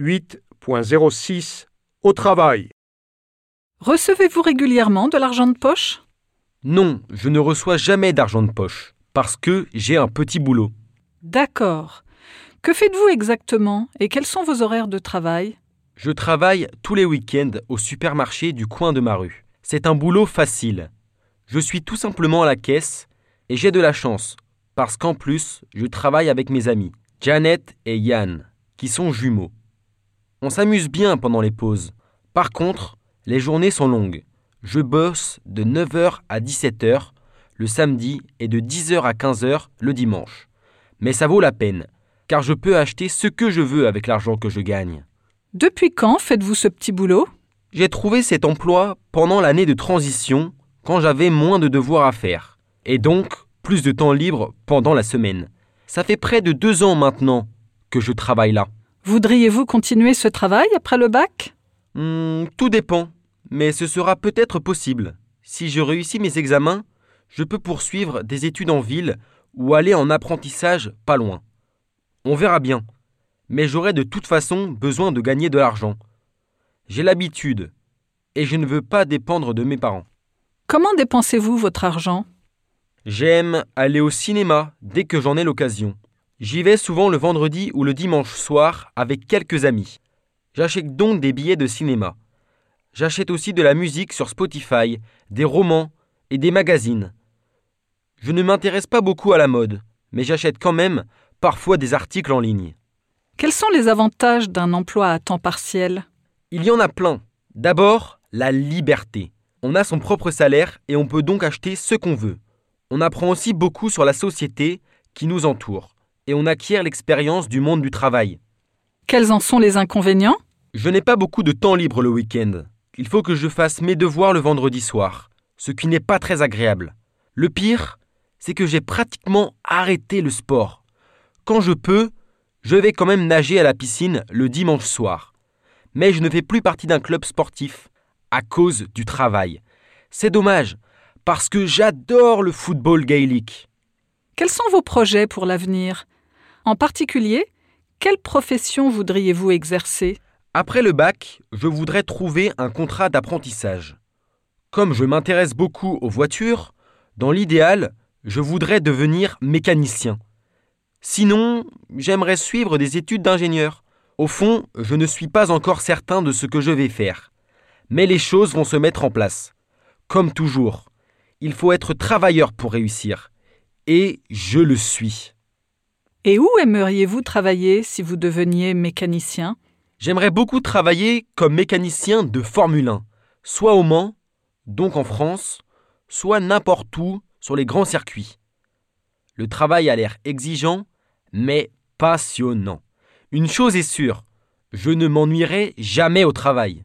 8.06 Au travail. Recevez-vous régulièrement de l'argent de poche? Non, je ne reçois jamais d'argent de poche, parce que j'ai un petit boulot. D'accord. Que faites-vous exactement et quels sont vos horaires de travail? Je travaille tous les week-ends au supermarché du coin de ma rue. C'est un boulot facile. Je suis tout simplement à la caisse et j'ai de la chance, parce qu'en plus, je travaille avec mes amis, Janet et Yann, qui sont jumeaux. On s'amuse bien pendant les pauses. Par contre, les journées sont longues. Je bosse de 9h à 17h le samedi et de 10h à 15h le dimanche. Mais ça vaut la peine, car je peux acheter ce que je veux avec l'argent que je gagne. Depuis quand faites-vous ce petit boulot? J'ai trouvé cet emploi pendant l'année de transition, quand j'avais moins de devoirs à faire, et donc plus de temps libre pendant la semaine. Ça fait près de deux ans maintenant que je travaille là. Voudriez-vous continuer ce travail après le bac? Hmm, tout dépend, mais ce sera peut-être possible. Si je réussis mes examens, je peux poursuivre des études en ville ou aller en apprentissage pas loin. On verra bien. Mais j'aurai de toute façon besoin de gagner de l'argent. J'ai l'habitude, et je ne veux pas dépendre de mes parents. Comment dépensez-vous votre argent? J'aime aller au cinéma dès que j'en ai l'occasion. J'y vais souvent le vendredi ou le dimanche soir avec quelques amis. J'achète donc des billets de cinéma. J'achète aussi de la musique sur Spotify, des romans et des magazines. Je ne m'intéresse pas beaucoup à la mode, mais j'achète quand même parfois des articles en ligne. Quels sont les avantages d'un emploi à temps partiel? Il y en a plein. D'abord, la liberté. On a son propre salaire et on peut donc acheter ce qu'on veut. On apprend aussi beaucoup sur la société qui nous entoure et on acquiert l'expérience du monde du travail. Quels en sont les inconvénients? Je n'ai pas beaucoup de temps libre le week-end. Il faut que je fasse mes devoirs le vendredi soir, ce qui n'est pas très agréable. Le pire, c'est que j'ai pratiquement arrêté le sport. Quand je peux, je vais quand même nager à la piscine le dimanche soir. Mais je ne fais plus partie d'un club sportif à cause du travail. C'est dommage, parce que j'adore le football gaélique. Quels sont vos projets pour l'avenir? En particulier, quelle profession voudriez-vous exercer? Après le bac, je voudrais trouver un contrat d'apprentissage. Comme je m'intéresse beaucoup aux voitures, dans l'idéal, je voudrais devenir mécanicien. Sinon, j'aimerais suivre des études d'ingénieur. Au fond, je ne suis pas encore certain de ce que je vais faire. Mais les choses vont se mettre en place. Comme toujours, il faut être travailleur pour réussir. Et je le suis. Et où aimeriez-vous travailler si vous deveniez mécanicien? J'aimerais beaucoup travailler comme mécanicien de Formule 1, soit au Mans, donc en France, soit n'importe où sur les grands circuits. Le travail a l'air exigeant, mais passionnant. Une chose est sûre, je ne m'ennuierai jamais au travail.